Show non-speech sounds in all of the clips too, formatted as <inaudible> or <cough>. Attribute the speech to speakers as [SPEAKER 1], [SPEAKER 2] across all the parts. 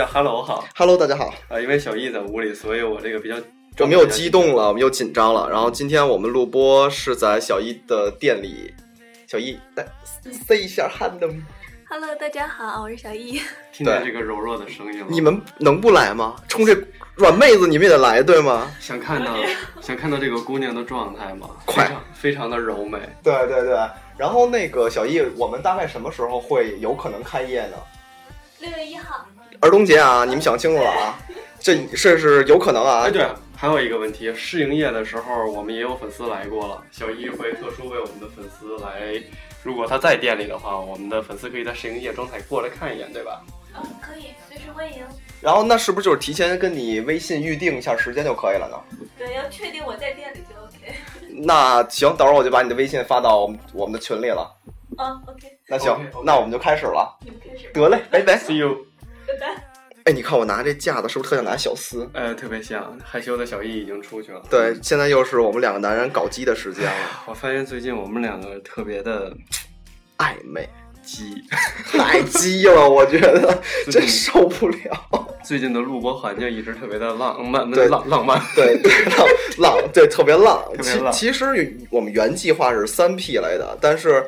[SPEAKER 1] 大家好
[SPEAKER 2] 好好，什么叫 hello 好
[SPEAKER 1] ？，Hello，大家好。
[SPEAKER 2] 啊，因为小易在屋里，所以我这个比较
[SPEAKER 1] 我们又激动了，我们又紧张了。然后今天我们录播是在小易的店里，小易来 say 一下 hello。
[SPEAKER 3] Hello，大家好，我是小易。<laughs>
[SPEAKER 2] 听见这个柔弱的声音了。
[SPEAKER 1] 你们能不来吗？冲这软妹子，你们也得来，对吗？
[SPEAKER 2] 想看到 <laughs> 想看到这个姑娘的状态吗？
[SPEAKER 1] 快
[SPEAKER 2] 非常非常的柔美。
[SPEAKER 1] 对对对。然后那个小易，我们大概什么时候会有可能开业呢？
[SPEAKER 3] 六月一号，
[SPEAKER 1] 儿童节啊，你们想清楚了啊！这这是有可能啊。
[SPEAKER 2] 哎，对，还有一个问题，试营业的时候我们也有粉丝来过了，小一会特殊为我们的粉丝来，如果他在店里的话，我们的粉丝可以在试营业状态过来看一眼，对吧？
[SPEAKER 3] 嗯，可以随时欢迎。
[SPEAKER 1] 然后那是不是就是提前跟你微信预定一下时间就可以了呢？
[SPEAKER 3] 对，要确定我在店里就 OK。
[SPEAKER 1] 那行，等会儿我就把你的微信发到我们我们的群里了。
[SPEAKER 3] 嗯，OK，
[SPEAKER 1] 那行那我们就开始了。
[SPEAKER 3] 你们开始。
[SPEAKER 1] 得嘞，拜拜。
[SPEAKER 2] See you。<laughs>
[SPEAKER 1] 哎，你看我拿这架子是不是特像拿小厮？
[SPEAKER 2] 呃，特别像害羞的小易已经出去了。
[SPEAKER 1] 对，现在又是我们两个男人搞基的时间了，<laughs>
[SPEAKER 2] 我发现最近我们两个特别的
[SPEAKER 1] 暧昧，<tsk>
[SPEAKER 2] 鸡，
[SPEAKER 1] 太鸡了，我觉得 <laughs> 真受不了。
[SPEAKER 2] 最近的录播环境一直特别的浪漫，
[SPEAKER 1] 对
[SPEAKER 2] 浪浪漫。
[SPEAKER 1] 对对，浪浪，对，特别浪。
[SPEAKER 2] 特别浪
[SPEAKER 1] 其其实我们原计划是三 P 来的，但是，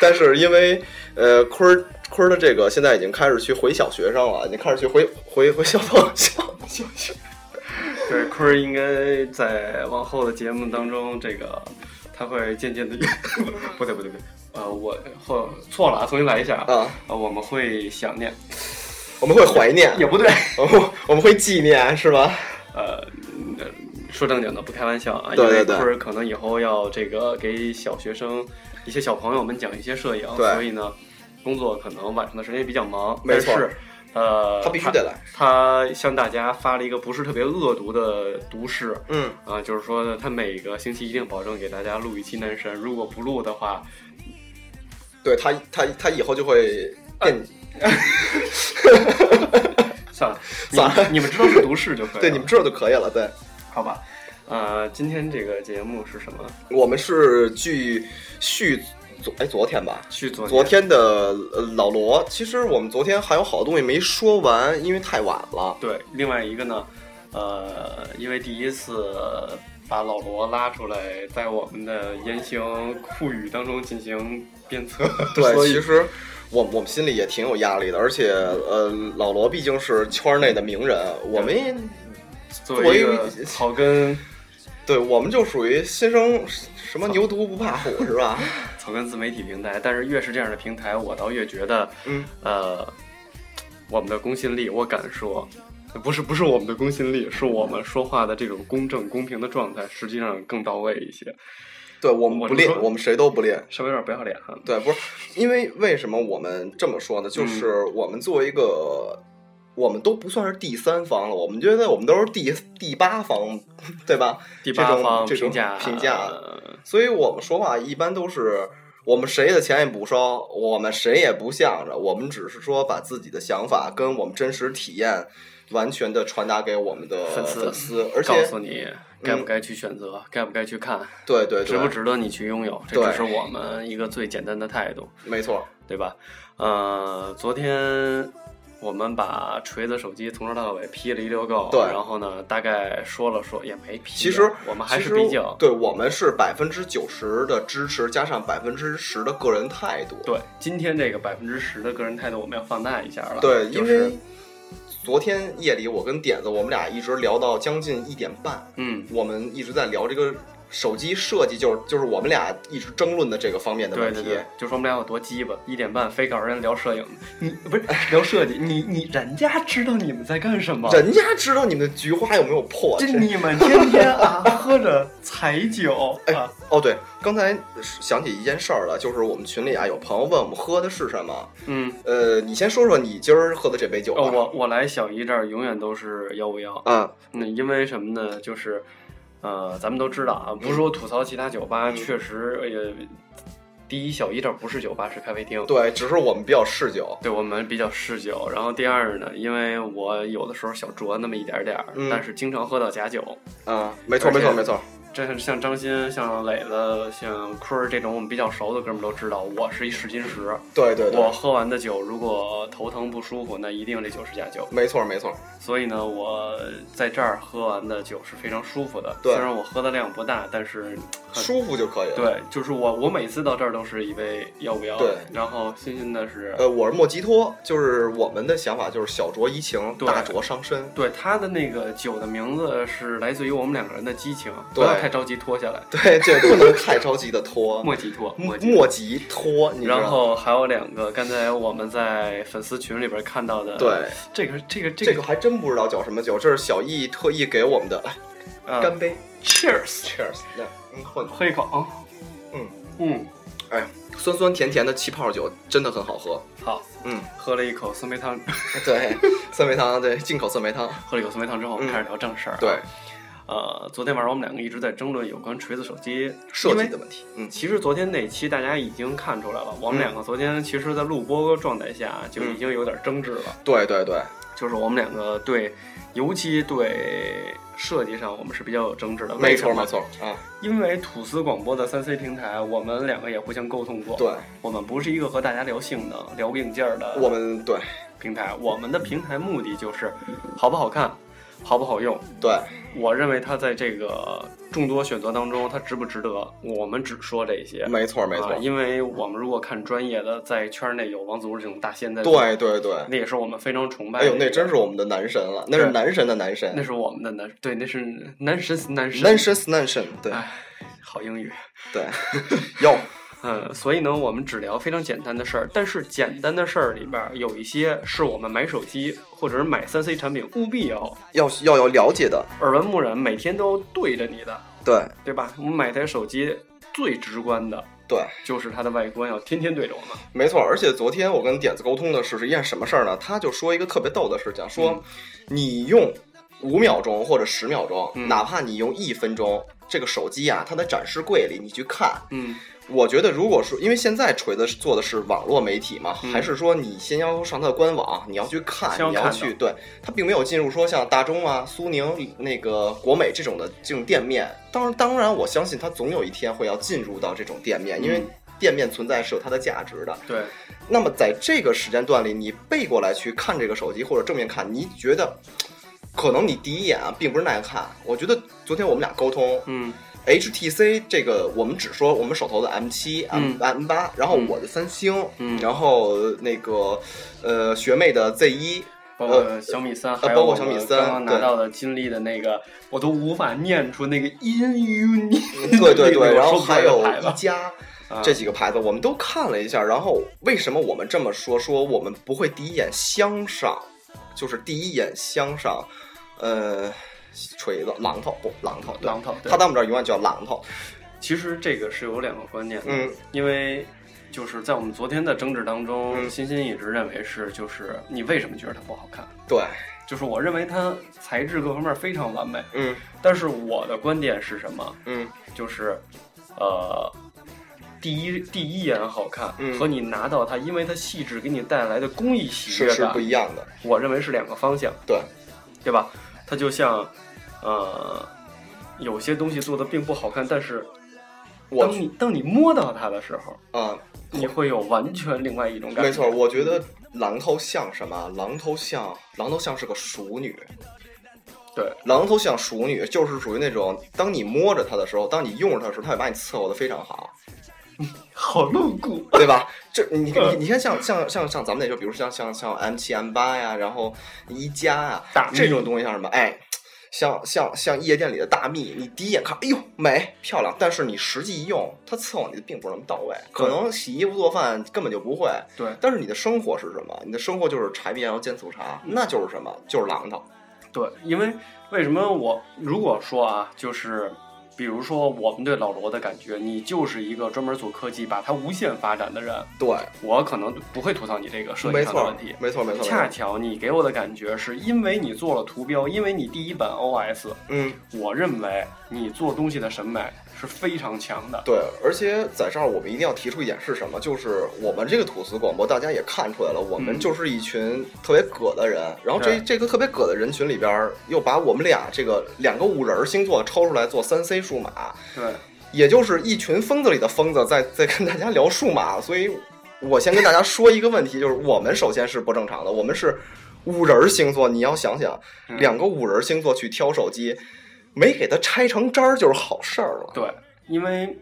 [SPEAKER 1] 但是因为呃坤儿坤儿的这个现在已经开始去回小学生了，已经开始去回 <laughs> 回回小朋友小小学。
[SPEAKER 2] 对，坤儿应该在往后的节目当中，这个他会渐渐的，<laughs> 不对不对不对，呃，我后错了啊，重新来一下啊。我们会想念，
[SPEAKER 1] 我们会怀念，
[SPEAKER 2] 也不对，
[SPEAKER 1] 我们 <laughs> 我们会纪念，是吧？
[SPEAKER 2] 呃，嗯说正经的，不开玩笑啊，
[SPEAKER 1] 对
[SPEAKER 2] 因为
[SPEAKER 1] 对对
[SPEAKER 2] 坤儿可能以后要这个给小学生、一些小朋友们讲一些摄影，所以呢，工作可能晚上的时间也比较忙，
[SPEAKER 1] 没错
[SPEAKER 2] 但是呃，
[SPEAKER 1] 他必须得来。
[SPEAKER 2] 他向大家发了一个不是特别恶毒的毒誓
[SPEAKER 1] 嗯，
[SPEAKER 2] 啊、就是说他每个星期一定保证给大家录一期男神，如果不录的话，
[SPEAKER 1] 对他他他以后就会变，<laughs>
[SPEAKER 2] 算了，<laughs>
[SPEAKER 1] 算了
[SPEAKER 2] 你你们知道是毒誓就可以了。
[SPEAKER 1] 对你们知道就可以了。对，
[SPEAKER 2] 好吧？呃，今天这个节目是什么？
[SPEAKER 1] 我们是继续昨哎昨天吧，
[SPEAKER 2] 去昨
[SPEAKER 1] 昨天的呃老罗，其实我们昨天还有好多东西没说完，因为太晚了。
[SPEAKER 2] 对，另外一个呢，呃，因为第一次把老罗拉出来，在我们的言行酷语当中进行鞭策，<laughs>
[SPEAKER 1] 对，
[SPEAKER 2] 所
[SPEAKER 1] 其实我我们心里也挺有压力的，而且呃，老罗毕竟是圈内的名人，我们也
[SPEAKER 2] 作为草根。
[SPEAKER 1] 对我们就属于新生什么牛犊不怕虎是吧？
[SPEAKER 2] 草根自媒体平台，但是越是这样的平台，我倒越觉得，
[SPEAKER 1] 嗯，
[SPEAKER 2] 呃，我们的公信力，我敢说。不是不是我们的公信力，是我们说话的这种公正公平的状态，实际上更到位一些。
[SPEAKER 1] 对我们不练，
[SPEAKER 2] 我
[SPEAKER 1] 我们谁都不练。
[SPEAKER 2] 稍微有点不要脸哈。
[SPEAKER 1] 对，不是因为为什么我们这么说呢？就是我们作为一个，我们都不算是第三方了，我们觉得我们都是第第八方，对吧？<laughs>
[SPEAKER 2] 第八方
[SPEAKER 1] 这种
[SPEAKER 2] 评价
[SPEAKER 1] 评价
[SPEAKER 2] 呃
[SPEAKER 1] 所以我们说话一般都是我们谁的钱也不收，我们谁也不向着，我们只是说把自己的想法跟我们真实体验完全的传达给我们的
[SPEAKER 2] 粉丝
[SPEAKER 1] 粉丝，而
[SPEAKER 2] 告诉你该不该去选择，该不该去看，
[SPEAKER 1] 对对对，
[SPEAKER 2] 值不值得你去拥有，这
[SPEAKER 1] 对
[SPEAKER 2] 只是我们一个最简单的态度，
[SPEAKER 1] 没错，
[SPEAKER 2] 对吧？呃，昨天我们把锤子手机从头到尾批了一溜够，
[SPEAKER 1] 对
[SPEAKER 2] 然后呢，大概说了说，也没批，
[SPEAKER 1] 其实
[SPEAKER 2] 我们还是比较
[SPEAKER 1] 对我们是百分之九十的支持，加上百分之十的个人态度。
[SPEAKER 2] 对今天这个百分之十的个人态度，我们要放大一下了，
[SPEAKER 1] 对，因
[SPEAKER 2] 就是
[SPEAKER 1] 为昨天夜里我跟点子，我们俩一直聊到将近一点半，
[SPEAKER 2] 嗯，
[SPEAKER 1] 我们一直在聊这个手机设计，就是就是我们俩一直争论的这个方面的问题。
[SPEAKER 2] 对对对，就说我们俩有多鸡巴，一点半非搞人聊摄影，你不是聊设计，你你人家知道你们在干什么，
[SPEAKER 1] 人家知道你们的菊花有没有破
[SPEAKER 2] 这你们天天啊喝着彩酒 <laughs>
[SPEAKER 1] 哎
[SPEAKER 2] 啊，
[SPEAKER 1] 哦，对，刚才想起一件事儿了，就是我们群里啊有朋友问我们喝的是什么。
[SPEAKER 2] 嗯，
[SPEAKER 1] 呃，你先说说你今儿喝的这杯酒吧。
[SPEAKER 2] 哦，我我来小姨这儿永远都是幺五幺，嗯，那，因为什么呢？就是，呃，咱们都知道啊，不是说吐槽其他酒吧，
[SPEAKER 1] 嗯
[SPEAKER 2] 确实，呃，第一，小一这儿不是酒吧，是咖啡厅。
[SPEAKER 1] 对，只是我们比较嗜酒。
[SPEAKER 2] 对我们比较嗜酒，然后第二呢，因为我有的时候小酌那么一点点儿，
[SPEAKER 1] 嗯
[SPEAKER 2] 但是经常喝到假酒，
[SPEAKER 1] 啊，没错没错没错。
[SPEAKER 2] 这是像张鑫、像磊子、像坤儿这种我们比较熟的哥们儿都知道，我是一试金石。
[SPEAKER 1] 对对对
[SPEAKER 2] 我，喝完的酒，如果头疼不舒服，那一定这酒是假酒。
[SPEAKER 1] 没错没错，
[SPEAKER 2] 所以呢，我在这儿喝完的酒是非常舒服的。
[SPEAKER 1] 对
[SPEAKER 2] 虽然我喝的量不大，但是很
[SPEAKER 1] 舒服就可以了。，
[SPEAKER 2] 对，就是我我每次到这儿都是一杯要不要？
[SPEAKER 1] 对
[SPEAKER 2] 然后欣欣的是，
[SPEAKER 1] 呃，我是莫吉托，就是我们的想法就是小酌怡情，大酌伤身。
[SPEAKER 2] 对他的那个酒的名字是来自于我们两个人的激情，不
[SPEAKER 1] 对
[SPEAKER 2] 要太着急脱下来。
[SPEAKER 1] 对，这不能太着急的脱，<laughs>
[SPEAKER 2] 莫急脱，莫。
[SPEAKER 1] 莫急脱，
[SPEAKER 2] 然后还有两个，刚才我们在粉丝群里边看到的，
[SPEAKER 1] 对，
[SPEAKER 2] 这个这个
[SPEAKER 1] 这个还真不知道叫什么酒，这是小易特意给我们的，干杯，Cheers，，Cheers，来，嗯，混，
[SPEAKER 2] 喝一口啊，
[SPEAKER 1] 嗯。
[SPEAKER 2] 嗯，
[SPEAKER 1] 哎，酸酸甜甜的气泡酒真的很好喝，
[SPEAKER 2] 好，
[SPEAKER 1] 嗯，
[SPEAKER 2] 喝了一口酸梅汤，
[SPEAKER 1] 对，酸梅汤，对，进口酸梅汤，<laughs>
[SPEAKER 2] 喝了一口酸梅汤之后，我们
[SPEAKER 1] 嗯。
[SPEAKER 2] 开始聊正事儿、啊。
[SPEAKER 1] 对，，
[SPEAKER 2] 呃，昨天晚上我们两个一直在争论有关锤子手机
[SPEAKER 1] 设计的问题，嗯，
[SPEAKER 2] 其实昨天那期大家已经看出来了，我们
[SPEAKER 1] 嗯。
[SPEAKER 2] 两个昨天其实，在录播状态下就已经有点争执了，
[SPEAKER 1] 对对对，
[SPEAKER 2] 就是我们两个对，尤其对设计上，我们是比较有争执的。
[SPEAKER 1] 没错没错，啊，
[SPEAKER 2] 因为吐司广播的三 C 平台，我们两个也互相沟通过。
[SPEAKER 1] 对，
[SPEAKER 2] 我们不是一个和大家聊性能、聊硬件的
[SPEAKER 1] 我们对。
[SPEAKER 2] 平台，我们的平台目的就是好不好看，好不好用。
[SPEAKER 1] 对
[SPEAKER 2] 我认为它在这个众多选择当中，它值不值得，我们只说这些。
[SPEAKER 1] 没错没错
[SPEAKER 2] 啊，，因为我们如果看专业的，在圈内有王祖这种大仙在，
[SPEAKER 1] 对对对，
[SPEAKER 2] 那也是我们非常崇拜
[SPEAKER 1] 哎呦。那真是我们的男神了，那是男神的男神
[SPEAKER 2] 那，是我们的男，对，那是男神男神
[SPEAKER 1] 男神是男神，对
[SPEAKER 2] 哎，好英语。
[SPEAKER 1] 对，<laughs> 有
[SPEAKER 2] 嗯，所以呢，我们只聊非常简单的事儿，但是简单的事儿里边儿有一些是我们买手机或者是买三 C 产品务必要
[SPEAKER 1] 要要要了解的，
[SPEAKER 2] 耳闻目染，每天都对着你的，
[SPEAKER 1] 对
[SPEAKER 2] 对吧？我们买台手机最直观的
[SPEAKER 1] 对。
[SPEAKER 2] 就是它的外观，要天天对着我们。
[SPEAKER 1] 没错，而且昨天我跟点子沟通的是是一件什么事儿呢？他就说一个特别逗的事情，说
[SPEAKER 2] 嗯
[SPEAKER 1] 你用五秒钟或者十秒钟，
[SPEAKER 2] 嗯
[SPEAKER 1] 哪怕你用一分钟，这个手机啊，它的展示柜里你去看，
[SPEAKER 2] 嗯，
[SPEAKER 1] 我觉得如果说因为现在锤子做的是网络媒体嘛，
[SPEAKER 2] 嗯
[SPEAKER 1] 还是说你先要上它的官网，你要去看，你要去对，它并没有进入说像大中啊、苏宁、那个国美这种的这种店面。当然，当然，我相信它总有一天会要进入到这种店面，因为
[SPEAKER 2] 嗯
[SPEAKER 1] 店面存在是有它的价值的。
[SPEAKER 2] 对，
[SPEAKER 1] 那么在这个时间段里，你背过来去看这个手机或者正面看，你觉得可能你第一眼啊并不是耐看。我觉得昨天我们俩沟通
[SPEAKER 2] 嗯
[SPEAKER 1] HTC 这个，我们只说我们手头的 M 七、M 八，然后
[SPEAKER 2] 嗯
[SPEAKER 1] 我的三星，
[SPEAKER 2] 嗯
[SPEAKER 1] 然后那个呃学妹的 Z 一，
[SPEAKER 2] 包括小米三，还有
[SPEAKER 1] 呃包括
[SPEAKER 2] 我们
[SPEAKER 1] 小米三
[SPEAKER 2] 刚刚拿到的金立的那个，我都无法念出那个音韵。
[SPEAKER 1] 对对对，<laughs> 然后还有一加。
[SPEAKER 2] 啊
[SPEAKER 1] 这几个牌子我们都看了一下，然后为什么我们这么说？说我们不会第一眼相上，就是第一眼相上，呃，锤子、榔头不榔头，
[SPEAKER 2] 榔头对
[SPEAKER 1] 他在我们这儿永远叫榔头。
[SPEAKER 2] 其实这个是有两个观念的，
[SPEAKER 1] 嗯，
[SPEAKER 2] 因为就是在我们昨天的争执当中，
[SPEAKER 1] 嗯
[SPEAKER 2] 欣欣一直认为是就是你为什么觉得它不好看？
[SPEAKER 1] 对，
[SPEAKER 2] 就是我认为它材质各方面非常完美，
[SPEAKER 1] 嗯
[SPEAKER 2] 但是我的观点是什么？
[SPEAKER 1] 嗯
[SPEAKER 2] 就是呃。第一第一眼好看，
[SPEAKER 1] 嗯
[SPEAKER 2] 和你拿到它，因为它细致给你带来的工艺喜悦
[SPEAKER 1] 是不，一样的。
[SPEAKER 2] 我认为是两个方向，
[SPEAKER 1] 对，
[SPEAKER 2] 对吧？它就像，呃，有些东西做的并不好看，但是
[SPEAKER 1] 我
[SPEAKER 2] 当你当你摸到它的时候，
[SPEAKER 1] 啊、
[SPEAKER 2] 你会有完全另外一种感觉。
[SPEAKER 1] 没错，我觉得榔头像什么？榔头像榔头像是个熟女。
[SPEAKER 2] 对，
[SPEAKER 1] 榔头像熟女，就是属于那种，当你摸着它的时候，当你用着它的时候，它会把你伺候的非常好。<laughs>
[SPEAKER 2] 好露骨。
[SPEAKER 1] 对吧？这你你你看像像像像咱们那时候，比如像像像 M 七 M 八呀，然后一加啊这种东西像什么？哎，像像像夜店里的大蜜，你第一眼看，哎呦美漂亮，但是你实际一用，它伺候你的并不是那么到位，可能洗衣服做饭根本就不会。
[SPEAKER 2] 对
[SPEAKER 1] 但是你的生活是什么？你的生活就是柴米油盐醋茶，那就是什么？就是榔头。
[SPEAKER 2] 对，因为为什么我如果说啊，就是比如说我们对老罗的感觉，你就是一个专门做科技，把它无限发展的人，
[SPEAKER 1] 对，
[SPEAKER 2] 我可能不会吐槽你这个设计上的问题。
[SPEAKER 1] 没错，没错。
[SPEAKER 2] 恰巧你给我的感觉是因为你做了图标，因为你第一版 OS，
[SPEAKER 1] 嗯，
[SPEAKER 2] 我认为你做东西的审美是非常强的。
[SPEAKER 1] 对，而且在这儿我们一定要提出一点是什么？就是我们这个吐司广播，大家也看出来了，我们
[SPEAKER 2] 嗯
[SPEAKER 1] 就是一群特别葛的人。然后这这个特别葛的人群里边儿，又把我们俩这个两个五人儿星座抽出来做三 C 数码，
[SPEAKER 2] 对，
[SPEAKER 1] 也就是一群疯子里的疯子在在跟大家聊数码。所以，我先跟大家说一个问题，就是我们首先是不正常的，我们是五人儿星座。你要想想，
[SPEAKER 2] 嗯
[SPEAKER 1] 两个五人儿星座去挑手机，没给它拆成渣儿就是好事儿了。
[SPEAKER 2] 对，因为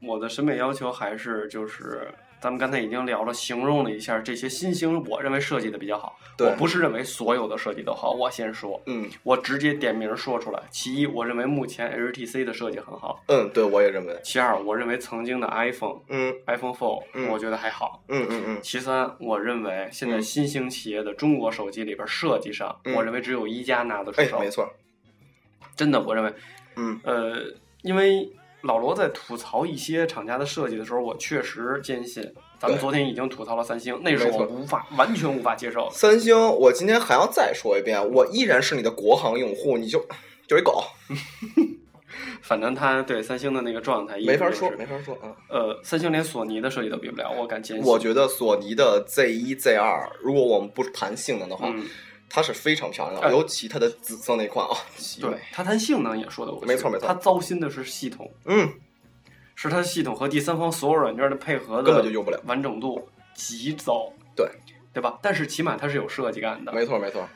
[SPEAKER 2] 我的审美要求还是就是，咱们刚才已经聊了，形容了一下这些新星，我认为设计的比较好。
[SPEAKER 1] 对
[SPEAKER 2] 我不是认为所有的设计都好，我先说，
[SPEAKER 1] 嗯
[SPEAKER 2] 我直接点名说出来。其一，我认为目前 HTC 的设计很好；
[SPEAKER 1] 嗯，对，我也认为。
[SPEAKER 2] 其二，我认为曾经的 iPhone、
[SPEAKER 1] 嗯
[SPEAKER 2] iPhone 4，、
[SPEAKER 1] 嗯
[SPEAKER 2] 我觉得还好。
[SPEAKER 1] 嗯嗯嗯，
[SPEAKER 2] 其三，我认为现在
[SPEAKER 1] 嗯
[SPEAKER 2] 新兴企业的中国手机里边设计上，
[SPEAKER 1] 嗯
[SPEAKER 2] 我认为只有一家拿得出
[SPEAKER 1] 哎，
[SPEAKER 2] 手。
[SPEAKER 1] 没错。
[SPEAKER 2] 真的，我认为，
[SPEAKER 1] 嗯
[SPEAKER 2] 呃，因为老罗在吐槽一些厂家的设计的时候，我确实坚信，咱们昨天已经吐槽了三星，那是我无法完全无法接受的。
[SPEAKER 1] 三星，我今天还要再说一遍，我依然是你的国行用户，你就就是一狗，<laughs>
[SPEAKER 2] 反正他对三星的那个状态
[SPEAKER 1] 没法说，没法说啊。
[SPEAKER 2] 呃，三星连索尼的设计都比不了，我敢坚信。
[SPEAKER 1] 我觉得索尼的 Z 一、Z 二，如果我们不谈性能的话，
[SPEAKER 2] 嗯，
[SPEAKER 1] 它是非常漂亮尤其它的紫色那款啊，极
[SPEAKER 2] 对
[SPEAKER 1] 美。
[SPEAKER 2] 他谈性能也说得过去，
[SPEAKER 1] 没错没错
[SPEAKER 2] 它糟心的是系统，
[SPEAKER 1] 嗯，
[SPEAKER 2] 是它系统和第三方所有软件的配合的
[SPEAKER 1] 根本就用不了。
[SPEAKER 2] 完整度极糟，
[SPEAKER 1] 对
[SPEAKER 2] 对吧？但是起码它是有设计感的。
[SPEAKER 1] 没错没错，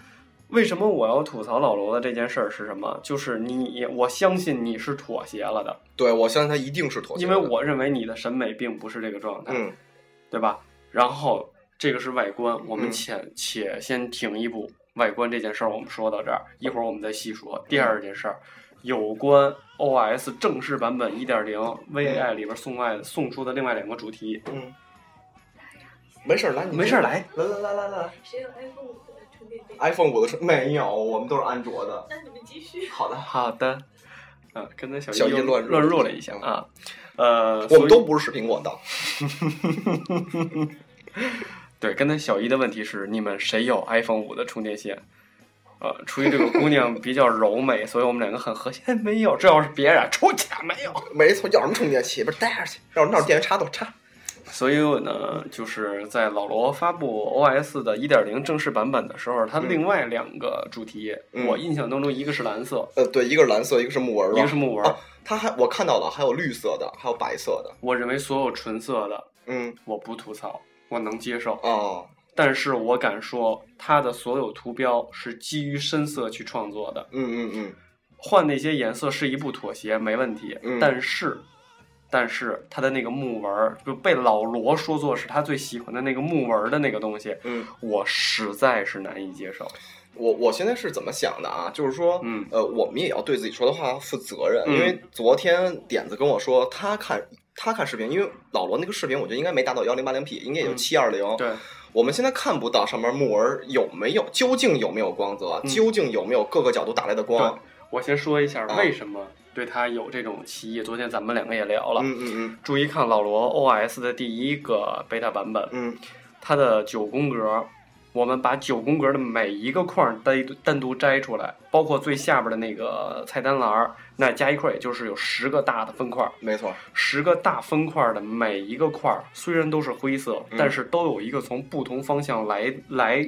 [SPEAKER 2] 为什么我要吐槽老罗的这件事儿是什么？就是你，我相信你是妥协了的，
[SPEAKER 1] 对我相信他一定是妥协。
[SPEAKER 2] 因为我认为你的审美并不是这个状态，
[SPEAKER 1] 嗯
[SPEAKER 2] 对吧？然后这个是外观，我们
[SPEAKER 1] 嗯
[SPEAKER 2] 且、且先停一步，外观这件事儿我们说到这儿，一会儿我们再细说。第二件事儿，有关 OS 正式版本一点零 VAI 里边送外送出的另外两个主题，
[SPEAKER 1] 嗯，没事儿，来，你
[SPEAKER 2] 没事儿来，
[SPEAKER 1] 来来来来来
[SPEAKER 3] 谁有 iPhone 五的充电线
[SPEAKER 1] ？，iPhone 五的充没有，我们都是安卓的。
[SPEAKER 3] 那你们继续。
[SPEAKER 1] 好的，
[SPEAKER 2] 好的，啊，刚才小叶
[SPEAKER 1] 乱
[SPEAKER 2] 乱入了一下啊，呃，
[SPEAKER 1] 我们都不是视频广告。<laughs>
[SPEAKER 2] 对，刚才小姨的问题是，你们谁有 iPhone 五的充电线？呃，出于这个姑娘比较柔美，<laughs> 所以我们两个很和谐。哎 <laughs> 没有，这要是别人出去没有。
[SPEAKER 1] 没错，要什么充电器，不是带着去，要那电源插头插。
[SPEAKER 2] 所以呢，就是在老罗发布 OS 的一点零正式版本的时候，它
[SPEAKER 1] 嗯
[SPEAKER 2] 另外两个主题，
[SPEAKER 1] 嗯
[SPEAKER 2] 我印象当中一个是蓝色，
[SPEAKER 1] 呃，对，一个是蓝色，一个是木纹吧
[SPEAKER 2] 一个是木纹。
[SPEAKER 1] 啊它还我看到了，还有绿色的，还有白色的。
[SPEAKER 2] 我认为所有纯色的
[SPEAKER 1] 嗯，
[SPEAKER 2] 我不吐槽，我能接受。
[SPEAKER 1] 哦，
[SPEAKER 2] 但是我敢说，它的所有图标是基于深色去创作的。
[SPEAKER 1] 嗯嗯嗯，
[SPEAKER 2] 换那些颜色是一步妥协，没问题。
[SPEAKER 1] 嗯
[SPEAKER 2] 但是，但是他的那个木纹儿就被老罗说作是他最喜欢的那个木纹儿的那个东西，
[SPEAKER 1] 嗯，
[SPEAKER 2] 我实在是难以接受。
[SPEAKER 1] 我我现在是怎么想的啊？就是说，
[SPEAKER 2] 嗯
[SPEAKER 1] 呃，我们也要对自己说的话负责任，
[SPEAKER 2] 嗯
[SPEAKER 1] 因为昨天点子跟我说，他看他看视频，因为老罗那个视频，我觉得应该没达到幺零八零 P，应该也就
[SPEAKER 2] 嗯
[SPEAKER 1] 七二零。
[SPEAKER 2] 对，
[SPEAKER 1] 我们现在看不到上面木纹有没有，究竟有没有光泽，
[SPEAKER 2] 嗯
[SPEAKER 1] 究竟有没有各个角度打来的光。
[SPEAKER 2] 我先说一下
[SPEAKER 1] 啊
[SPEAKER 2] 为什么对他有这种歧义。昨天咱们两个也聊了，
[SPEAKER 1] 嗯嗯
[SPEAKER 2] 注意看老罗 OS 的第一个 beta 版本，
[SPEAKER 1] 嗯
[SPEAKER 2] 它的九宫格，我们把九宫格的每一个框单单独摘出来，包括最下边的那个菜单栏儿，那加一块儿也就是有十个大的分块
[SPEAKER 1] 没错。
[SPEAKER 2] 十个大分块儿的每一个块儿虽然都是灰色，
[SPEAKER 1] 嗯
[SPEAKER 2] 但是都有一个从不同方向来来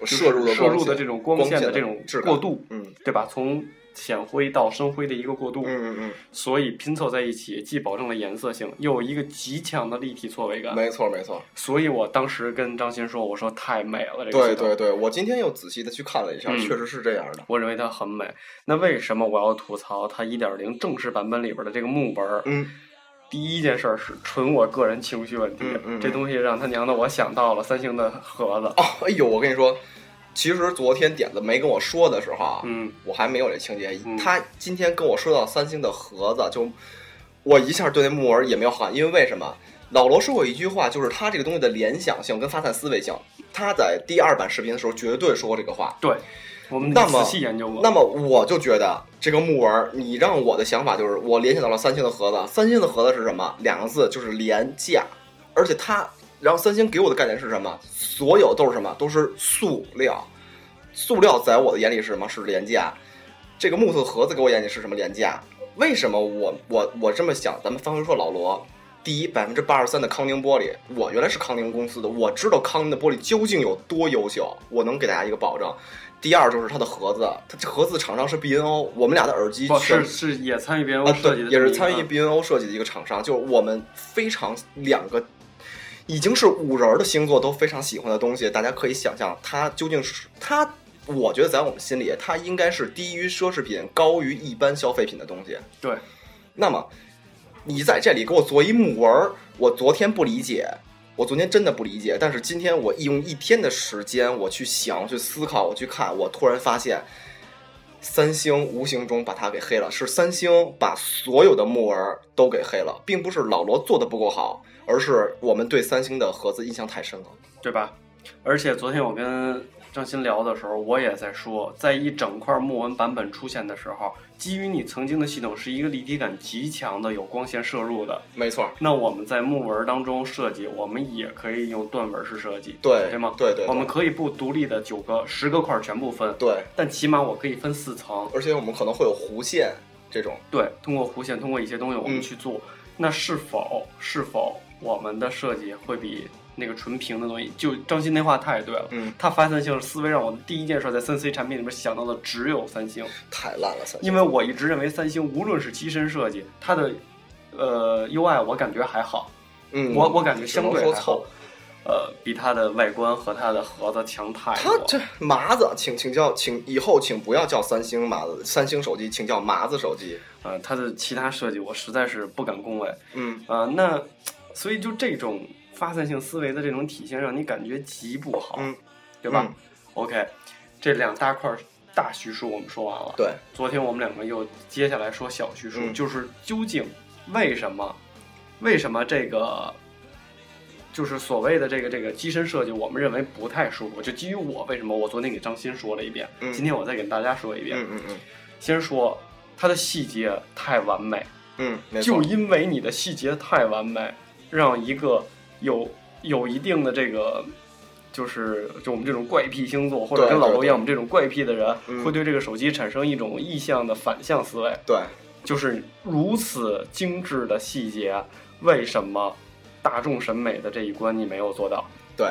[SPEAKER 2] 就是
[SPEAKER 1] 摄入的
[SPEAKER 2] 摄入的这种光
[SPEAKER 1] 光线的
[SPEAKER 2] 这种过渡，
[SPEAKER 1] 嗯
[SPEAKER 2] 对吧？从浅灰到深灰的一个过渡，
[SPEAKER 1] 嗯嗯嗯
[SPEAKER 2] 所以拼凑在一起，既保证了颜色性，又有一个极强的立体错位
[SPEAKER 1] 嗯，
[SPEAKER 2] 感。
[SPEAKER 1] 没错没错。
[SPEAKER 2] 所以我当时跟张鑫说：“我说太美了，这个
[SPEAKER 1] 对对对，我今天又仔细的去看了一下，
[SPEAKER 2] 嗯
[SPEAKER 1] 确实是这样的。
[SPEAKER 2] 我认为它很美。那为什么我要吐槽它1.0正式版本里边的这个木纹儿？
[SPEAKER 1] 嗯
[SPEAKER 2] 第一件事儿是纯我个人情绪问题，
[SPEAKER 1] 嗯嗯嗯
[SPEAKER 2] 这东西让他娘的我想到了三星的盒子。
[SPEAKER 1] 哦，哎呦，我跟你说，其实昨天点子没跟我说的时候啊，
[SPEAKER 2] 嗯，
[SPEAKER 1] 我还没有这情节。
[SPEAKER 2] 嗯
[SPEAKER 1] 他今天跟我说到三星的盒子，就我一下对那木纹也没有好感，因为为什么？老罗说过一句话，就是他这个东西的联想性跟发散思维性。他在第二版视频的时候绝对说过这个话。
[SPEAKER 2] 对，我们
[SPEAKER 1] 那么
[SPEAKER 2] 仔细研究过。
[SPEAKER 1] 那么我就觉得这个木纹，你让我的想法就是，我联想到了三星的盒子。三星的盒子是什么？两个字，就是廉价。而且它，然后三星给我的概念是什么？所有都是什么？都是塑料。塑料在我的眼里是什么？是廉价。这个木头盒子给我眼里是什么？廉价。为什么我我我这么想？咱们翻回说老罗，第一，百分之八十三的康宁玻璃，我原来是康宁公司的，我知道康宁的玻璃究竟有多优秀，我能给大家一个保证。第二就是它的盒子，它这盒子厂商是 B N O，我们俩的耳机
[SPEAKER 2] 是是也参与
[SPEAKER 1] BNO，
[SPEAKER 2] 设计的，
[SPEAKER 1] 对，也是参与 B N O 设计的一个厂商，就是我们非常两个已经是五人儿的星座都非常喜欢的东西，大家可以想象它究竟是它。我觉得在我们心里，它应该是低于奢侈品、高于一般消费品的东西。
[SPEAKER 2] 对，
[SPEAKER 1] 那么你在这里给我做一木纹儿，我昨天不理解，我昨天真的不理解，但是今天我用一天的时间，我去想、去思考、我去看，我突然发现，三星无形中把它给黑了，是三星把所有的木纹儿都给黑了，并不是老罗做的不够好，而是我们对三星的盒子印象太深了。
[SPEAKER 2] 对吧？而且昨天我跟张鑫聊的时候，我也在说，在一整块木纹版本出现的时候，基于你曾经的系统是一个立体感极强的、有光线摄入的，
[SPEAKER 1] 没错，
[SPEAKER 2] 那我们在木纹当中设计，我们也可以用断纹式设计，
[SPEAKER 1] 对
[SPEAKER 2] 对吗？
[SPEAKER 1] 对对对
[SPEAKER 2] 我们可以不独立的九个、十个块儿全部分，
[SPEAKER 1] 对，
[SPEAKER 2] 但起码我可以分四层，
[SPEAKER 1] 而且我们可能会有弧线这种，
[SPEAKER 2] 对，通过弧线，通过一些东西我们
[SPEAKER 1] 嗯
[SPEAKER 2] 去做，那是否是否我们的设计会比那个纯平的东西？就张鑫那话太对了，
[SPEAKER 1] 嗯，
[SPEAKER 2] 他发散性思维让我第一件事在三 C 产品里面想到的只有三星，
[SPEAKER 1] 太烂了，三星。
[SPEAKER 2] 因为我一直认为三星无论是机身设计，它的呃 UI 我感觉还好，
[SPEAKER 1] 嗯，
[SPEAKER 2] 我我感觉相对还好
[SPEAKER 1] 凑。
[SPEAKER 2] 呃，比它的外观和它的盒子强太多。
[SPEAKER 1] 他这麻子，请请叫请以后请不要叫三星麻子，三星手机，请叫麻子手机。
[SPEAKER 2] 呃，它的其他设计我实在是不敢恭维。
[SPEAKER 1] 嗯，
[SPEAKER 2] 啊、那所以就这种发散性思维的这种体现，让你感觉极不好，
[SPEAKER 1] 嗯
[SPEAKER 2] 对吧、
[SPEAKER 1] 嗯
[SPEAKER 2] o k 这两大块儿大叙述我们说完了。
[SPEAKER 1] 对，
[SPEAKER 2] 昨天我们两个又接下来说小叙述，
[SPEAKER 1] 嗯
[SPEAKER 2] 就是究竟为什么，为什么这个。就是所谓的这个这个机身设计，我们认为不太舒服。就基于我为什么，我昨天给张鑫说了一遍，
[SPEAKER 1] 嗯
[SPEAKER 2] 今天我再给大家说一遍。
[SPEAKER 1] 嗯嗯嗯
[SPEAKER 2] 先说它的细节太完美，
[SPEAKER 1] 嗯，
[SPEAKER 2] 就，因为你的细节太完美，让一个有有一定的这个，就是就我们这种怪癖星座，或者跟老罗一样，我们这种怪癖的人，
[SPEAKER 1] 嗯。
[SPEAKER 2] 会对这个手机产生一种意向的反向思维，
[SPEAKER 1] 对，
[SPEAKER 2] 就是如此精致的细节，为什么大众审美的这一关你没有做到？
[SPEAKER 1] 对，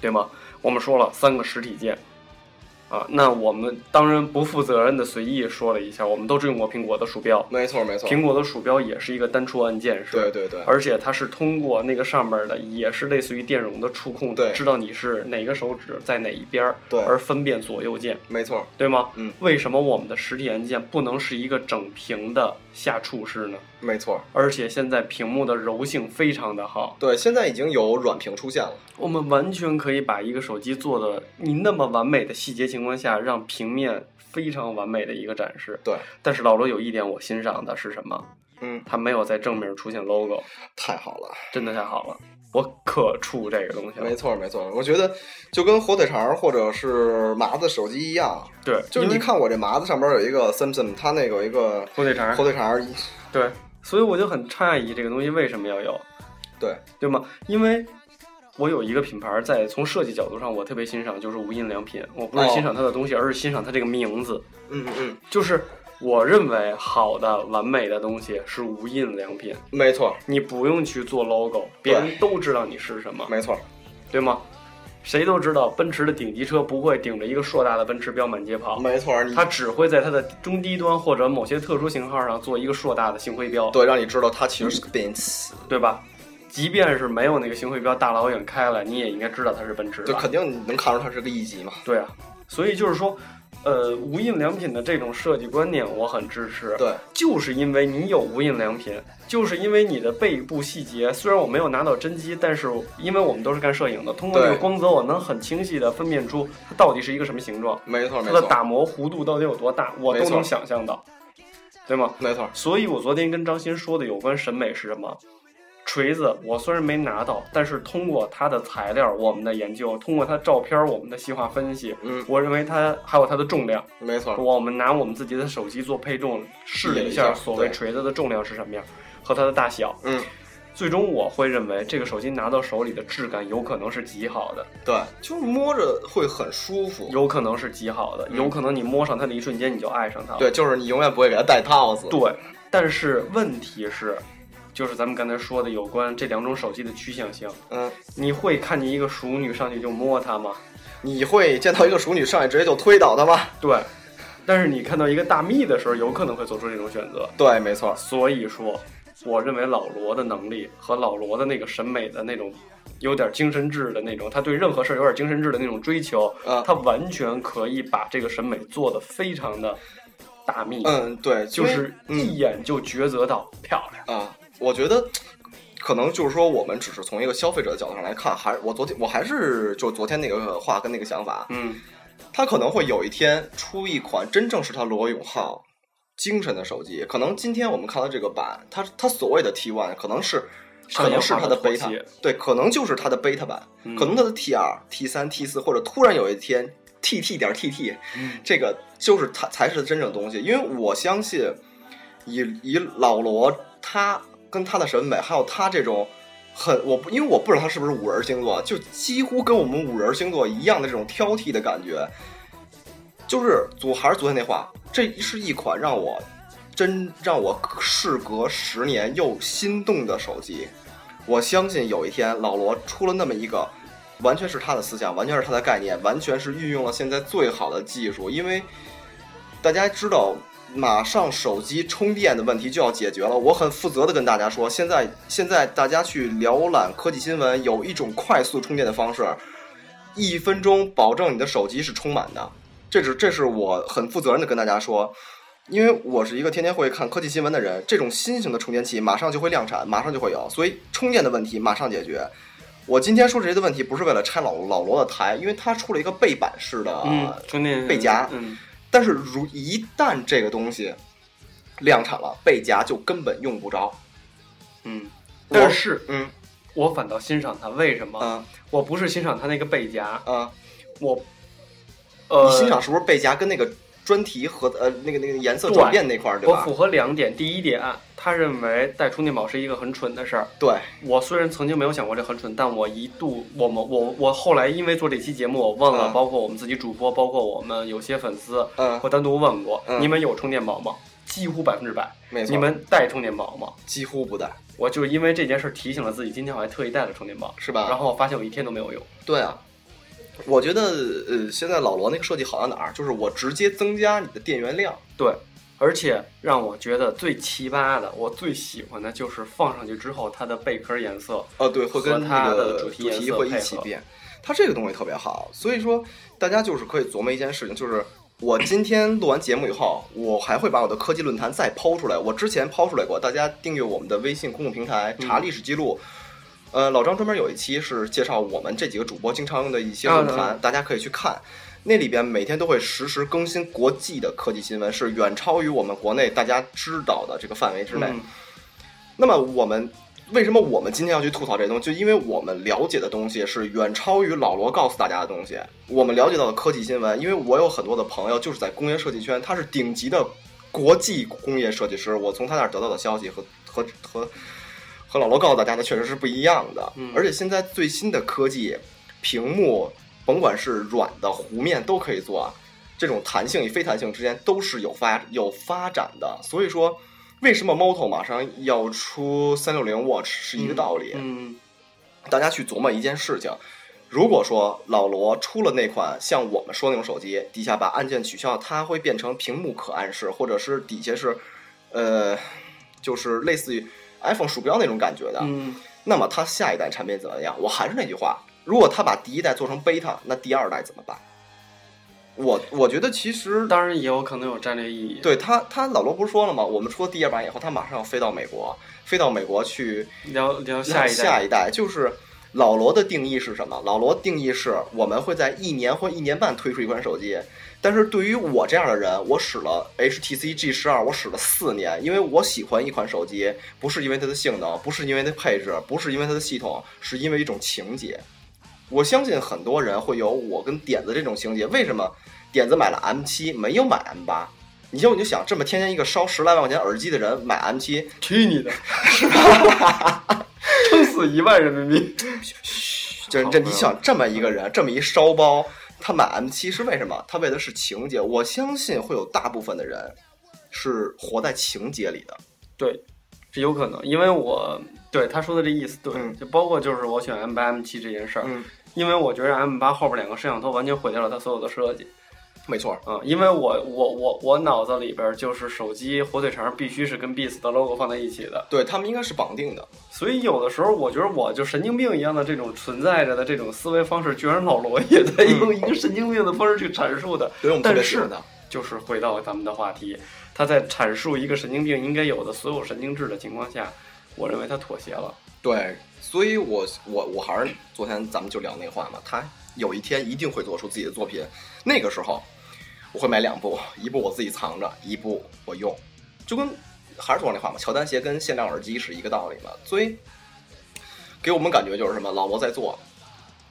[SPEAKER 2] 对吗？我们说了三个实体键，啊，那我们当然不负责任的随意说了一下，我们都是用过苹果的鼠标，
[SPEAKER 1] 没错没错，
[SPEAKER 2] 苹果的鼠标也是一个单触按键式，
[SPEAKER 1] 对对对，
[SPEAKER 2] 而且它是通过那个上面的，也是类似于电容的触控，
[SPEAKER 1] 对
[SPEAKER 2] 知道你是哪个手指在哪一边儿，
[SPEAKER 1] 对
[SPEAKER 2] 而分辨左右键，
[SPEAKER 1] 没错，
[SPEAKER 2] 对吗？
[SPEAKER 1] 嗯，
[SPEAKER 2] 为什么我们的实体按键不能是一个整屏的下触式呢？
[SPEAKER 1] 没错，
[SPEAKER 2] 而且现在屏幕的柔性非常的好，
[SPEAKER 1] 对，现在已经有软屏出现了。
[SPEAKER 2] 我们完全可以把一个手机做的你那么完美的细节情况下，让平面非常完美的一个展示。
[SPEAKER 1] 对，
[SPEAKER 2] 但是老罗有一点我欣赏的是什么？
[SPEAKER 1] 嗯，
[SPEAKER 2] 它没有在正面出现 logo，
[SPEAKER 1] 太好了，
[SPEAKER 2] 真的太好了，我可触这个东西了。
[SPEAKER 1] 没错没错，我觉得就跟火腿肠或者是麻子手机一样，
[SPEAKER 2] 对，
[SPEAKER 1] 就是你看我这麻子上边有一个 Samsung，它那个有一个
[SPEAKER 2] 火腿肠
[SPEAKER 1] 火腿肠，
[SPEAKER 2] 对，所以我就很诧异这个东西为什么要有，
[SPEAKER 1] 对
[SPEAKER 2] 对吗？因为我有一个品牌在从设计角度上我特别欣赏，就是无印良品。我不是
[SPEAKER 1] 哦
[SPEAKER 2] 欣赏它的东西，而是欣赏它这个名字。
[SPEAKER 1] 嗯嗯嗯，
[SPEAKER 2] 就是我认为好的、完美的东西是无印良品，
[SPEAKER 1] 没错
[SPEAKER 2] 你不用去做 logo，别人都知道你是什么，
[SPEAKER 1] 没错，
[SPEAKER 2] 对吗？谁都知道奔驰的顶级车不会顶着一个硕大的奔驰标满街跑，
[SPEAKER 1] 没错，你
[SPEAKER 2] 它只会在它的中低端或者某些特殊型号上做一个硕大的星辉标，
[SPEAKER 1] 对让你知道它其实是个 Benz，
[SPEAKER 2] 对吧？即便是没有那个星辉标，大老远开来，你也应该知道它是奔驰吧？
[SPEAKER 1] 就肯定你能看出它是个 E 级嘛。
[SPEAKER 2] 对啊，所以就是说，呃，无印良品的这种设计观念我很支持。
[SPEAKER 1] 对，
[SPEAKER 2] 就是因为你有无印良品，就是因为你的背部细节，虽然我没有拿到真机，但是因为我们都是干摄影的，通过这个光泽，我能很清晰的分辨出它到底是一个什么形状，
[SPEAKER 1] 没错没错，
[SPEAKER 2] 它的打磨弧度到底有多大，我都能想象到，对吗？
[SPEAKER 1] 没错，
[SPEAKER 2] 所以我昨天跟张鑫说的有关审美是什么？锤子，我虽然没拿到，但是通过它的材料，我们的研究，通过它照片，我们的细化分析，
[SPEAKER 1] 嗯，
[SPEAKER 2] 我认为它还有它的重量。
[SPEAKER 1] 没错，
[SPEAKER 2] 我们拿我们自己的手机做配重，试了一下所谓锤子的重量是什么样，和它的大小。
[SPEAKER 1] 嗯，
[SPEAKER 2] 最终我会认为这个手机拿到手里的质感有可能是极好的，
[SPEAKER 1] 对，就是摸着会很舒服。
[SPEAKER 2] 有可能是极好的，
[SPEAKER 1] 嗯
[SPEAKER 2] 有可能你摸上它的一瞬间你就爱上它了。
[SPEAKER 1] 对，就是你永远不会给它戴套子。
[SPEAKER 2] 对，但是问题是，就是咱们刚才说的有关这两种手机的趋向性，
[SPEAKER 1] 嗯，
[SPEAKER 2] 你会看见一个熟女上去就摸它吗？
[SPEAKER 1] 你会见到一个熟女上来直接就推倒它吗？
[SPEAKER 2] 对，但是你看到一个大蜜的时候，有可能会做出这种选择。
[SPEAKER 1] 对，没错。
[SPEAKER 2] 所以说，我认为老罗的能力和老罗的那个审美的那种。有点精神质的那种，他对任何事儿有点精神质的那种追求，
[SPEAKER 1] 啊
[SPEAKER 2] 他完全可以把这个审美做得非常的大蜜，
[SPEAKER 1] 嗯，对，
[SPEAKER 2] 就是一眼就抉择到漂亮。
[SPEAKER 1] 嗯啊，我觉得可能就是说，我们只是从一个消费者的角度上来看，还是我昨天我还是就昨天那个话跟那个想法，
[SPEAKER 2] 嗯，
[SPEAKER 1] 他可能会有一天出一款真正是他罗永浩精神的手机。可能今天我们看到这个版，它它所谓的 T one 可能是可能是它的 beta，对，可能就是它的 beta 版，
[SPEAKER 2] 嗯
[SPEAKER 1] 可能它的 T 二、T 三、T 四，或者突然有一天 TT 点 TT，
[SPEAKER 2] 嗯
[SPEAKER 1] 这个就是它才是真正东西。因为我相信以以老罗他跟他的审美，还有他这种。很，我不，因为我不知道他是不是五人星座，就几乎跟我们五人星座一样的这种挑剔的感觉。就是昨还是昨天那话，这是一款让我真让我事隔十年又心动的手机。我相信有一天老罗出了那么一个，完全是他的思想，完全是他的概念，完全是运用了现在最好的技术。因为大家知道，马上手机充电的问题就要解决了。我很负责的跟大家说，现在现在大家去浏览科技新闻，有一种快速充电的方式，一分钟保证你的手机是充满的。这是这是我很负责任的跟大家说，因为我是一个天天会看科技新闻的人，这种新型的充电器马上就会量产，马上就会有，所以充电的问题马上解决。我今天说这些的问题不是为了拆老老罗的台，因为他出了一个背板式的
[SPEAKER 2] 嗯，充电
[SPEAKER 1] 背夹
[SPEAKER 2] 嗯，
[SPEAKER 1] 但是如一旦这个东西量产了，背夹就根本用不着。
[SPEAKER 2] 嗯，但是
[SPEAKER 1] 嗯
[SPEAKER 2] 我反倒欣赏它，为什么？
[SPEAKER 1] 嗯
[SPEAKER 2] 我不是欣赏它那个背夹，
[SPEAKER 1] 嗯，
[SPEAKER 2] 我，呃，
[SPEAKER 1] 你欣赏是不是背夹跟那个专题和呃那个那个颜色转变那块儿对吧
[SPEAKER 2] 我符？合两点。第一点，他认为带充电宝是一个很蠢的事儿。
[SPEAKER 1] 对，
[SPEAKER 2] 我虽然曾经没有想过这很蠢，但我一度，我们我我后来因为做这期节目，我问了，
[SPEAKER 1] 嗯
[SPEAKER 2] 包括我们自己主播，包括我们有些粉丝，
[SPEAKER 1] 嗯，
[SPEAKER 2] 我单独问过，
[SPEAKER 1] 嗯
[SPEAKER 2] 你们有充电宝吗？几乎百分之百。
[SPEAKER 1] 没错，
[SPEAKER 2] 你们带充电宝吗？
[SPEAKER 1] 几乎不带，
[SPEAKER 2] 我就因为这件事提醒了自己，今天我还特意带了充电宝，
[SPEAKER 1] 是吧？
[SPEAKER 2] 然后我发现我一天都没有用。
[SPEAKER 1] 对啊，我觉得呃，现在老罗那个设计好在哪儿？就是我直接增加你的电源量。
[SPEAKER 2] 对，而且让我觉得最奇葩的，我最喜欢的就是放上去之后，它的贝壳颜色，
[SPEAKER 1] 呃，对，会跟
[SPEAKER 2] 它
[SPEAKER 1] 那个
[SPEAKER 2] 的主题颜色
[SPEAKER 1] 会一起变。它这个东西特别好，所以说大家就是可以琢磨一件事情，就是我今天录完节目以后，我还会把我的科技论坛再抛出来。我之前抛出来过，大家订阅我们的微信公众平台，查
[SPEAKER 2] 嗯
[SPEAKER 1] 历史记录。呃，老张专门有一期是介绍我们这几个主播经常用的一些论坛，
[SPEAKER 2] 嗯
[SPEAKER 1] 大家可以去看。那里边每天都会实时更新国际的科技新闻，是远超于我们国内大家知道的这个范围之内。
[SPEAKER 2] 嗯
[SPEAKER 1] 那么我们为什么我们今天要去吐槽这东西？就因为我们了解的东西是远超于老罗告诉大家的东西。我们了解到的科技新闻，因为我有很多的朋友就是在工业设计圈，他是顶级的国际工业设计师，我从他那儿得到的消息和和和和老罗告诉大家的确实是不一样的。
[SPEAKER 2] 嗯
[SPEAKER 1] 而且现在最新的科技，屏幕甭管是软的、弧面都可以做啊，这种弹性与非弹性之间都是有发有发展的。所以说，为什么 Moto 马上要出三六零 Watch 是一个道理。
[SPEAKER 2] 嗯，
[SPEAKER 1] 大家去琢磨一件事情：如果说老罗出了那款像我们说那种手机，底下把按键取消，它会变成屏幕可暗示，或者是底下是，呃，就是类似于 iPhone 鼠标那种感觉的。
[SPEAKER 2] 嗯，
[SPEAKER 1] 那么它下一代产品怎么样？我还是那句话，如果他把第一代做成 beta，那第二代怎么办？我我觉得其实
[SPEAKER 2] 当然也有可能有战略意义。，
[SPEAKER 1] 对他，他老罗不是说了吗？我们出了第二版以后，他马上要飞到美国，飞到美国去
[SPEAKER 2] 聊聊下一代，
[SPEAKER 1] 下一代就是老罗的定义是什么？老罗定义是我们会在一年或一年半推出一款手机。但是对于我这样的人，我使了 HTC G 十二，我使了四年，因为我喜欢一款手机，不是因为它的性能，不是因为它配置，不是因为它的系统，是因为一种情节。我相信很多人会有我跟点子这种情节。为什么点子买了 M 七，没有买 M 八？你就你就想，这么天天一个烧十来万块钱耳机的人买 M 七，
[SPEAKER 2] 去你的！<laughs> 撑死一万人民币。
[SPEAKER 1] 这这，你想这么一个人，这么一烧包，他买 M 七是为什么？他为的是情节。我相信会有大部分的人是活在情节里的。
[SPEAKER 2] 对，是有可能，因为我对他说的这意思对，
[SPEAKER 1] 嗯
[SPEAKER 2] 就包括就是我选 M 八 M 七这件事儿，
[SPEAKER 1] 嗯，
[SPEAKER 2] 因为我觉得 M 八后边两个摄像头完全毁掉了它所有的设计。
[SPEAKER 1] 没错。
[SPEAKER 2] 嗯、因为我我我我脑子里边就是手机火腿肠必须是跟 Beats 的 logo 放在一起的，
[SPEAKER 1] 对他们应该是绑定的。
[SPEAKER 2] 所以有的时候我觉得我就神经病一样的这种存在着的这种思维方式，居然老罗也在用一个神经病的方式去阐述的。但是
[SPEAKER 1] 呢。
[SPEAKER 2] 就是回到咱们的话题，他在阐述一个神经病应该有的所有神经质的情况下，我认为他妥协了。
[SPEAKER 1] 对，所以我我我还是昨天咱们就聊那话嘛，他有一天一定会做出自己的作品，那个时候我会买两部，一部我自己藏着，一部我用，就跟还是说那话嘛，乔丹鞋跟限量耳机是一个道理嘛，所以给我们感觉就是什么，老罗在做。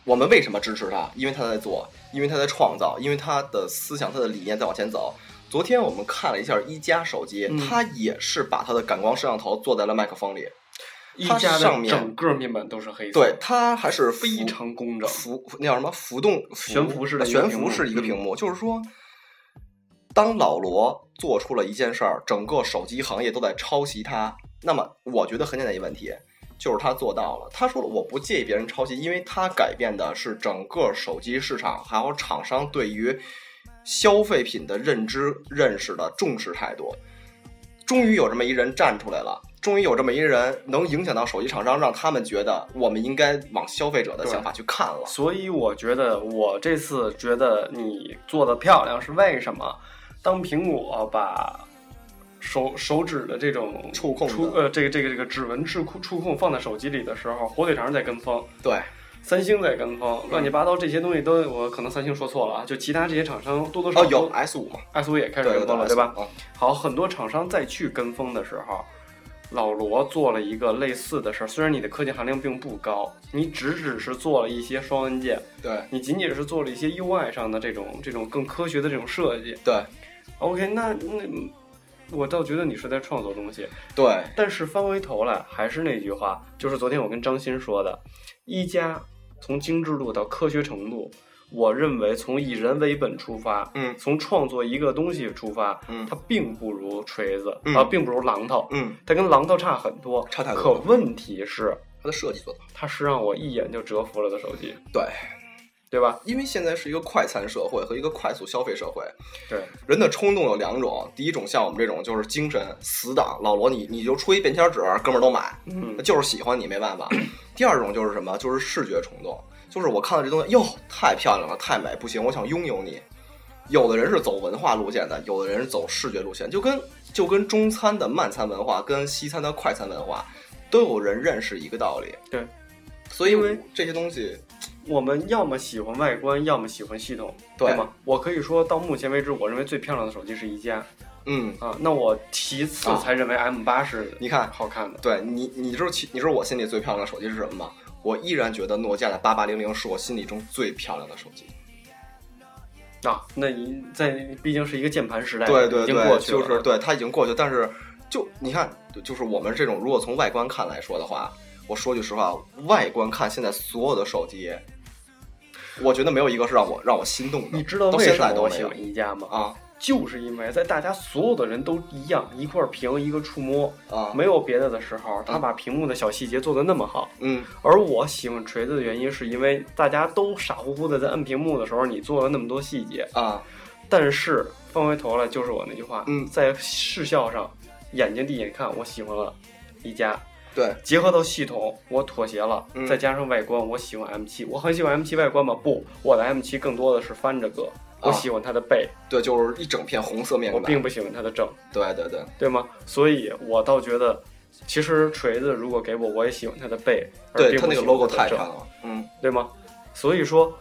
[SPEAKER 1] 我们为什么支持他？因为他在做，因为他在创造，因为他的思想、他的理念在往前走。昨天我们看了一下一加手机，
[SPEAKER 2] 嗯。
[SPEAKER 1] 它也是把它的感光摄像头做在了麦克风里，它
[SPEAKER 2] 一加
[SPEAKER 1] 上面
[SPEAKER 2] 整个面板都是黑色，
[SPEAKER 1] 对，，它还是
[SPEAKER 2] 非常工整。
[SPEAKER 1] 浮那叫什么？浮动
[SPEAKER 2] 悬浮式的
[SPEAKER 1] 悬浮式一个
[SPEAKER 2] 嗯。
[SPEAKER 1] 屏幕，就是说，当老罗做出了一件事儿，整个手机行业都在抄袭他，那么我觉得很简单一个问题，就是他做到了。他说了，我不介意别人抄袭，因为他改变的是整个手机市场还有厂商对于消费品的认知、认识的重视态度。终于有这么一人站出来了，终于有这么一人能影响到手机厂商，让他们觉得我们应该往消费者的想法去看了。
[SPEAKER 2] 所以我觉得我这次觉得你做的漂亮是为什么？当苹果把手手指的这种
[SPEAKER 1] 触控
[SPEAKER 2] 触呃这个这个这个指纹触控触控放在手机里的时候，火腿肠在跟风，
[SPEAKER 1] 对，
[SPEAKER 2] 三星在跟风，乱七八糟这些东西都我可能三星说错了啊，就其他这些厂商多多少少
[SPEAKER 1] 哦，有 S 五嘛
[SPEAKER 2] ？S 五也开始跟风了，对吧？
[SPEAKER 1] 嗯
[SPEAKER 2] 好，很多厂商再去跟风的时候，老罗做了一个类似的事儿。虽然你的科技含量并不高，你只只是做了一些双按键，
[SPEAKER 1] 对
[SPEAKER 2] 你仅仅是做了一些 UI 上的这种这种更科学的这种设计。
[SPEAKER 1] 对
[SPEAKER 2] OK，那那我倒觉得你是在创作东西。
[SPEAKER 1] 对，
[SPEAKER 2] 但是翻回头来，还是那句话，就是昨天我跟张鑫说的，一加从精致度到科学程度，我认为从以人为本出发，
[SPEAKER 1] 嗯
[SPEAKER 2] 从创作一个东西出发，
[SPEAKER 1] 嗯
[SPEAKER 2] 它并不如锤子，
[SPEAKER 1] 嗯
[SPEAKER 2] 啊，并不如榔头，
[SPEAKER 1] 嗯，
[SPEAKER 2] 它跟榔头差很多。
[SPEAKER 1] 差太多
[SPEAKER 2] 可问题是，
[SPEAKER 1] 它的设计做的
[SPEAKER 2] 它是让我一眼就折服了的手机，
[SPEAKER 1] 对，
[SPEAKER 2] 对吧？
[SPEAKER 1] 因为现在是一个快餐社会和一个快速消费社会，
[SPEAKER 2] 对，
[SPEAKER 1] 人的冲动有两种，第一种像我们这种就是精神死党，老罗你你就出一便签纸，哥们儿都买，
[SPEAKER 2] 嗯，
[SPEAKER 1] 就是喜欢你没办法。<clears throat> 第二种就是什么？就是视觉冲动，就是我看到这东西，哟，太漂亮了，太美，不行，我想拥有你。有的人是走文化路线的，有的人是走视觉路线，就跟就跟中餐的慢餐文化跟西餐的快餐文化，都有人认识一个道理。
[SPEAKER 2] 对，
[SPEAKER 1] 所以
[SPEAKER 2] 因为
[SPEAKER 1] 这些东西，
[SPEAKER 2] 我们要么喜欢外观，要么喜欢系统，
[SPEAKER 1] 对
[SPEAKER 2] 吗？我可以说到目前为止，我认为最漂亮的手机是一加
[SPEAKER 1] 嗯，
[SPEAKER 2] 啊，那我其次
[SPEAKER 1] 啊
[SPEAKER 2] 才认为 M 八是
[SPEAKER 1] 你看，
[SPEAKER 2] 好看的。
[SPEAKER 1] 对你，你知道其你知道我心里最漂亮的手机是什么吗？我依然觉得诺基亚的八八零零是我心里中最漂亮的手机。
[SPEAKER 2] 啊，那你在毕竟是一个键盘时代，
[SPEAKER 1] 对对对，
[SPEAKER 2] 过去了，
[SPEAKER 1] 就是对，它已经过去。但是就你看，就是我们这种如果从外观看来说的话，我说句实话，外观看现在所有的手机，我觉得没有一个是让我让我心动的。
[SPEAKER 2] 你知道为什么我喜欢一加吗？
[SPEAKER 1] 啊
[SPEAKER 2] 就是因为在大家所有的人都一样，一块屏一个触摸，
[SPEAKER 1] 啊，
[SPEAKER 2] 没有别的的时候，他把屏幕的小细节做得那么好。
[SPEAKER 1] 嗯
[SPEAKER 2] 而我喜欢锤子的原因，是因为大家都傻乎乎的在摁屏幕的时候，你做了那么多细节。
[SPEAKER 1] 啊
[SPEAKER 2] 但是翻回头来，就是我那句话，
[SPEAKER 1] 嗯
[SPEAKER 2] 在视效上，眼睛第一眼看，我喜欢了一加。
[SPEAKER 1] 对
[SPEAKER 2] 结合到系统，我妥协了，
[SPEAKER 1] 嗯
[SPEAKER 2] 再加上外观，我喜欢 M 七我很喜欢 M 七外观吗？不，我的 M 七更多的是翻着搁，我
[SPEAKER 1] 啊
[SPEAKER 2] 喜欢它的背，
[SPEAKER 1] 对，就是一整片红色面板。
[SPEAKER 2] 我并不喜欢它的正，
[SPEAKER 1] 对对对，
[SPEAKER 2] 对吗？所以我倒觉得，其实锤子如果给我，我也喜欢它的背，而
[SPEAKER 1] 对它那个
[SPEAKER 2] 并不喜欢
[SPEAKER 1] logo
[SPEAKER 2] 它的正
[SPEAKER 1] 太漂亮了。嗯，
[SPEAKER 2] 对吗？所以说，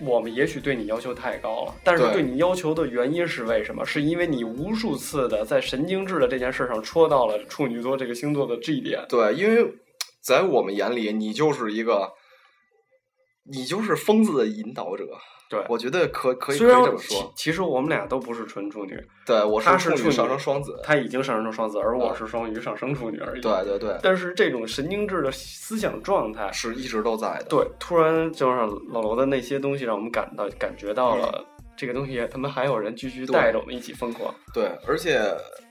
[SPEAKER 2] 我们也许对你要求太高了，但是
[SPEAKER 1] 对
[SPEAKER 2] 对你要求的原因是为什么？是因为你无数次的在神经质的这件事上戳到了处女座这个星座的 G 点。
[SPEAKER 1] 对，因为在我们眼里，你就是一个你就是疯子的引导者。
[SPEAKER 2] 对
[SPEAKER 1] 我觉得可可以可以这么说。
[SPEAKER 2] 其实我们俩都不是纯处女，
[SPEAKER 1] 对，我
[SPEAKER 2] 是处女
[SPEAKER 1] 上升双子。
[SPEAKER 2] 他已经上升成双子，而我
[SPEAKER 1] 嗯
[SPEAKER 2] 是双鱼上升处女而已。
[SPEAKER 1] 对对对，
[SPEAKER 2] 但是这种神经质的思想状态，
[SPEAKER 1] 是一直都在的。
[SPEAKER 2] 对，突然就让老罗的那些东西让我们感到感觉到了。
[SPEAKER 1] 嗯
[SPEAKER 2] 这个东西，他们还有人继续带着我们一起疯狂。
[SPEAKER 1] 对，而且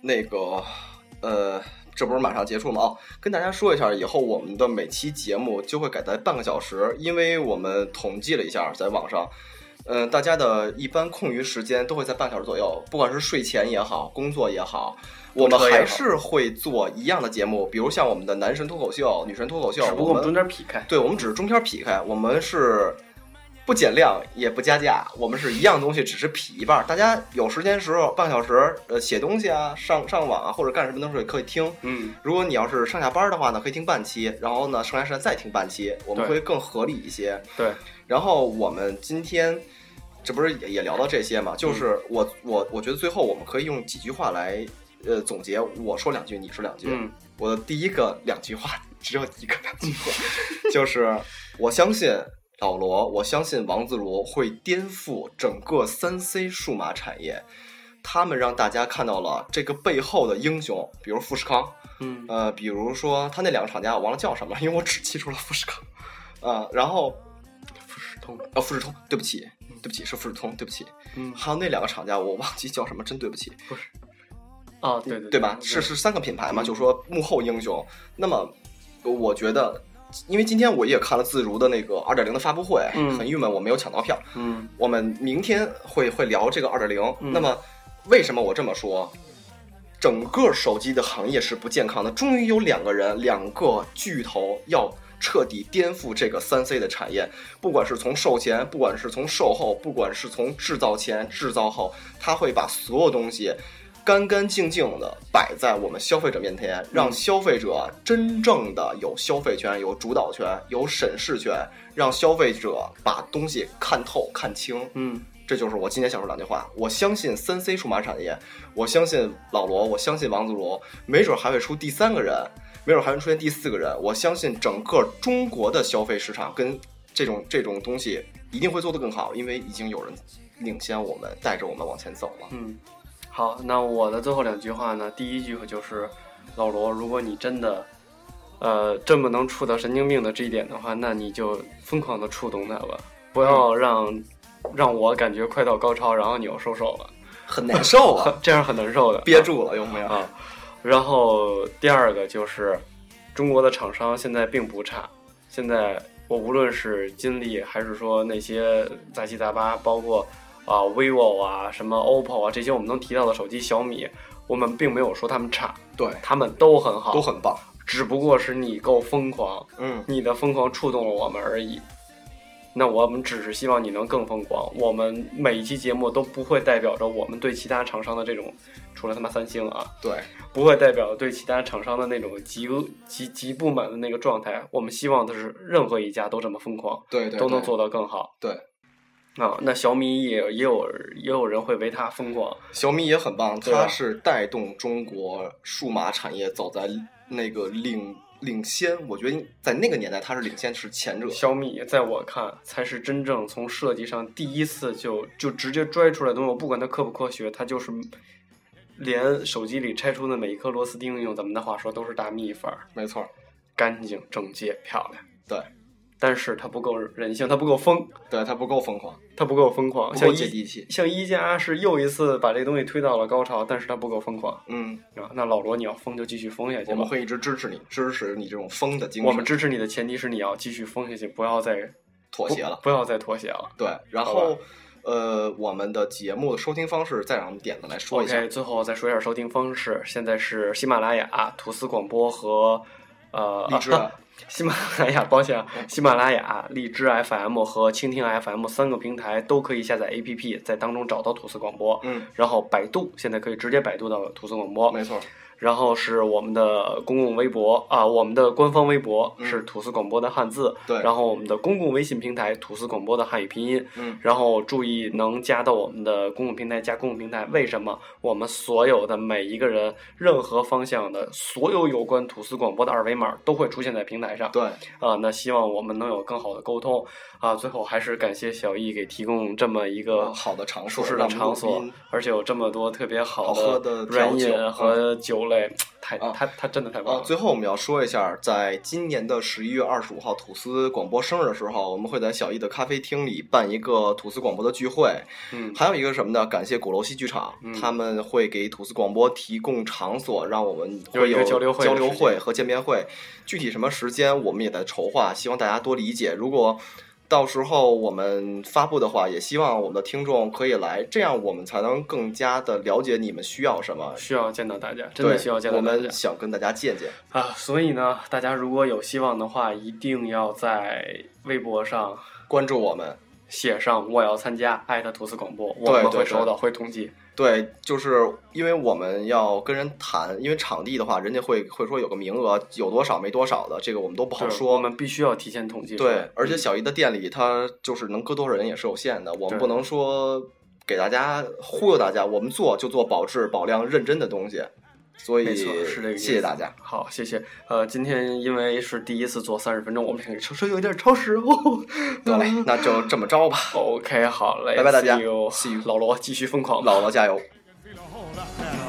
[SPEAKER 1] 那个呃，这不是马上结束吗？哦，跟大家说一下，以后我们的每期节目就会改在半个小时，因为我们统计了一下，在网上。嗯、大家的一般空余时间都会在半小时左右，不管是睡前也好，工作也好，我们还是会做一样的节目，比如像我们的男神脱口秀、女神脱口秀，
[SPEAKER 2] 只不过我们中
[SPEAKER 1] 们
[SPEAKER 2] 间劈开。
[SPEAKER 1] 对我们只是中间劈开，我们是不减量也不加价，我们是一样东西，只是劈一半儿。大家有时间时候，半个小时，呃，写东西啊，上上网啊，或者干什么的时候也可以听。
[SPEAKER 2] 嗯，
[SPEAKER 1] 如果你要是上下班的话呢，可以听半期，然后呢，剩下时间再听半期，我们会更合理一些。
[SPEAKER 2] 对，
[SPEAKER 1] 然后我们今天这不是也也聊到这些嘛？就是我我我觉得最后我们可以用几句话来呃总结，我说两句，你说两句。
[SPEAKER 2] 嗯
[SPEAKER 1] 我的第一个两句话只有一个两句话，<laughs> 就是我相信老罗，我相信王自如会颠覆整个三 C 数码产业。他们让大家看到了这个背后的英雄，比如富士康，
[SPEAKER 2] 嗯
[SPEAKER 1] 呃，比如说他那两个厂家我忘了叫什么了，因为我只记住了富士康，啊、然后
[SPEAKER 2] 富士通，
[SPEAKER 1] 呃富士通，对不起，对不起是富士通，对不起，
[SPEAKER 2] 嗯，
[SPEAKER 1] 还有那两个厂家我忘记叫什么，真对不起，
[SPEAKER 2] 啊，对对
[SPEAKER 1] 对吧？是是三个品牌嘛，就说幕后英雄。那么，我觉得，因为今天我也看了自如的那个二点零的发布会，
[SPEAKER 2] 嗯
[SPEAKER 1] 很郁闷，我没有抢到票。
[SPEAKER 2] 嗯
[SPEAKER 1] 我们明天会会聊这个二点零。
[SPEAKER 2] 嗯
[SPEAKER 1] 那么，为什么我这么说？整个手机的行业是不健康的，终于有两个人，两个巨头要彻底颠覆这个三 C 的产业，不管是从售前，不管是从售后，不管是从制造前、制造后，他会把所有东西干干净净的摆在我们消费者面前，让消费者真正的有消费权、有主导权、有审视权，让消费者把东西看透、看清。
[SPEAKER 2] 嗯
[SPEAKER 1] 这就是我今天想说两句话。我相信三 C 数码产业，我相信老罗，我相信王自如，没准还会出第三个人，没准还会出现第四个人。我相信整个中国的消费市场跟这种 <laughs> 这种东西一定会做得更好，因为已经有人领先我们，带着我们往前走了。
[SPEAKER 2] 嗯，好，那我的最后两句话呢，第一句就是老罗，如果你真的。呃，这么能触到神经病的这一点的话，那你就疯狂的触动他吧，不要让、让我感觉快到高潮，然后你又收手了，
[SPEAKER 1] 很难受啊，<laughs>
[SPEAKER 2] 这样很难受的。
[SPEAKER 1] 憋住了有没有？
[SPEAKER 2] 啊。然后第二个就是，中国的厂商现在并不差。现在我无论是金立，还是说那些杂七杂八，包括啊 vivo 啊、什么 OPPO 啊这些我们能提到的手机，小米，我们并没有说他们差，
[SPEAKER 1] 对，
[SPEAKER 2] 他们都很好，
[SPEAKER 1] 都很棒。
[SPEAKER 2] 只不过是你够疯狂，
[SPEAKER 1] 嗯，
[SPEAKER 2] 你的疯狂触动了我们而已。那我们只是希望你能更疯狂。我们每一期节目都不会代表着我们对其他厂商的这种，除了他妈三星啊，
[SPEAKER 1] 对，
[SPEAKER 2] 不会代表对其他厂商的那种极极极不满的那个状态。我们希望的是任何一家都这么疯狂，
[SPEAKER 1] 对对，对
[SPEAKER 2] 都能做到更好。
[SPEAKER 1] 对，
[SPEAKER 2] 啊，那小米也也有也有人会为它疯狂。
[SPEAKER 1] 小米也很棒，它是带动中国数码产业走在那个领领先。我觉得在那个年代，它是领先，是前者。
[SPEAKER 2] 小米在我看才是真正从设计上第一次就就直接拽出来的东西，我不管它科不科学，它就是连手机里拆出的每一颗螺丝钉，用咱们的话说都是大秘法儿，
[SPEAKER 1] 没错，
[SPEAKER 2] 干净整洁漂亮。
[SPEAKER 1] 对，
[SPEAKER 2] 但是它不够人性，它不够疯，
[SPEAKER 1] 对，它不够疯狂，
[SPEAKER 2] 它不够疯狂，
[SPEAKER 1] 不
[SPEAKER 2] 像
[SPEAKER 1] 气。
[SPEAKER 2] 像一加是又一次把这东西推到了高潮，但是它不够疯狂
[SPEAKER 1] 嗯，
[SPEAKER 2] 啊。那老罗你要疯就继续疯下去吧。
[SPEAKER 1] 我们会一直支持你，支持你这种疯的精神。
[SPEAKER 2] 我们支持你的前提是你要继续疯下去，不要再
[SPEAKER 1] 妥协了。
[SPEAKER 2] 不要再妥协了。
[SPEAKER 1] 对，然后呃，我们的节目的收听方式，再让我们点子来说一下。
[SPEAKER 2] OK，最后再说一下收听方式，现在是喜马拉雅、吐司广播和呃
[SPEAKER 1] 荔枝
[SPEAKER 2] 啊 <laughs> 喜马拉雅，抱歉啊，<laughs> 喜马拉雅、荔枝 FM 和蜻蜓 FM 三个平台都可以下载 APP，在当中找到吐司广播。
[SPEAKER 1] 嗯，
[SPEAKER 2] 然后百度现在可以直接百度到吐司广播。
[SPEAKER 1] 没错。
[SPEAKER 2] 然后是我们的公共微博啊，我们的官方微博是吐司广播的汉字，
[SPEAKER 1] 对
[SPEAKER 2] 然后我们的公共微信平台吐司广播的汉语拼音，
[SPEAKER 1] 嗯，
[SPEAKER 2] 然后注意能加到我们的公共平台，加公共平台，为什么？我们所有的每一个人，任何方向的所有有关吐司广播的二维码都会出现在平台上。
[SPEAKER 1] 对，
[SPEAKER 2] 啊，那希望我们能有更好的沟通啊。最后还是感谢小易给提供这么一个
[SPEAKER 1] 好的场所
[SPEAKER 2] 舒适的场所，而且有这么多特别好
[SPEAKER 1] 的调
[SPEAKER 2] 软饮和酒类，太
[SPEAKER 1] 啊
[SPEAKER 2] 他他真的太棒
[SPEAKER 1] 啊，
[SPEAKER 2] 了。
[SPEAKER 1] 最后我们要说一下，在今年的十一月二十五号吐司广播生日的时候，我们会在小易的咖啡厅里办一个吐司广播的聚会。
[SPEAKER 2] 嗯，
[SPEAKER 1] 还有一个什么呢？感谢鼓楼戏剧场，
[SPEAKER 2] 嗯
[SPEAKER 1] 他们会给吐司广播提供场所，让我们
[SPEAKER 2] 有
[SPEAKER 1] 会有
[SPEAKER 2] 一个交流会
[SPEAKER 1] 交流会和见面会。具体什么时间，我们也在筹划，希望大家多理解。如果到时候我们发布的话，也希望我们的听众可以来，这样我们才能更加的了解你们需要什么。
[SPEAKER 2] 需要见到大家，真的，需要见到
[SPEAKER 1] 我
[SPEAKER 2] 大家我
[SPEAKER 1] 们想跟大家见见。
[SPEAKER 2] 啊！所以呢，大家如果有希望的话，一定要在微博上
[SPEAKER 1] 关注我们，
[SPEAKER 2] 写上我要参加艾特吐司广播，我们会收到，会统计。
[SPEAKER 1] 对，就是因为我们要跟人谈，因为场地的话，人家会会说有个名额，有多少没多少的，这个我们都不好说。
[SPEAKER 2] 我们必须要提前统计。
[SPEAKER 1] 对，而且小姨的店里，它就是能搁多少人也是有限的，我们不能说给大家忽悠大家，我们做就做保质保量认真的东西。所以，
[SPEAKER 2] 是这个意思。
[SPEAKER 1] 谢谢大家。
[SPEAKER 2] 好，谢谢。呃，今天因为是第一次做三十分钟，我们这个稍稍有点超时哦。<laughs>
[SPEAKER 1] 得嘞，那就这么着吧
[SPEAKER 2] ，OK，好嘞，
[SPEAKER 1] 拜拜大家
[SPEAKER 2] See you
[SPEAKER 1] See
[SPEAKER 2] 老罗继续疯狂。
[SPEAKER 1] 老罗加油。<laughs>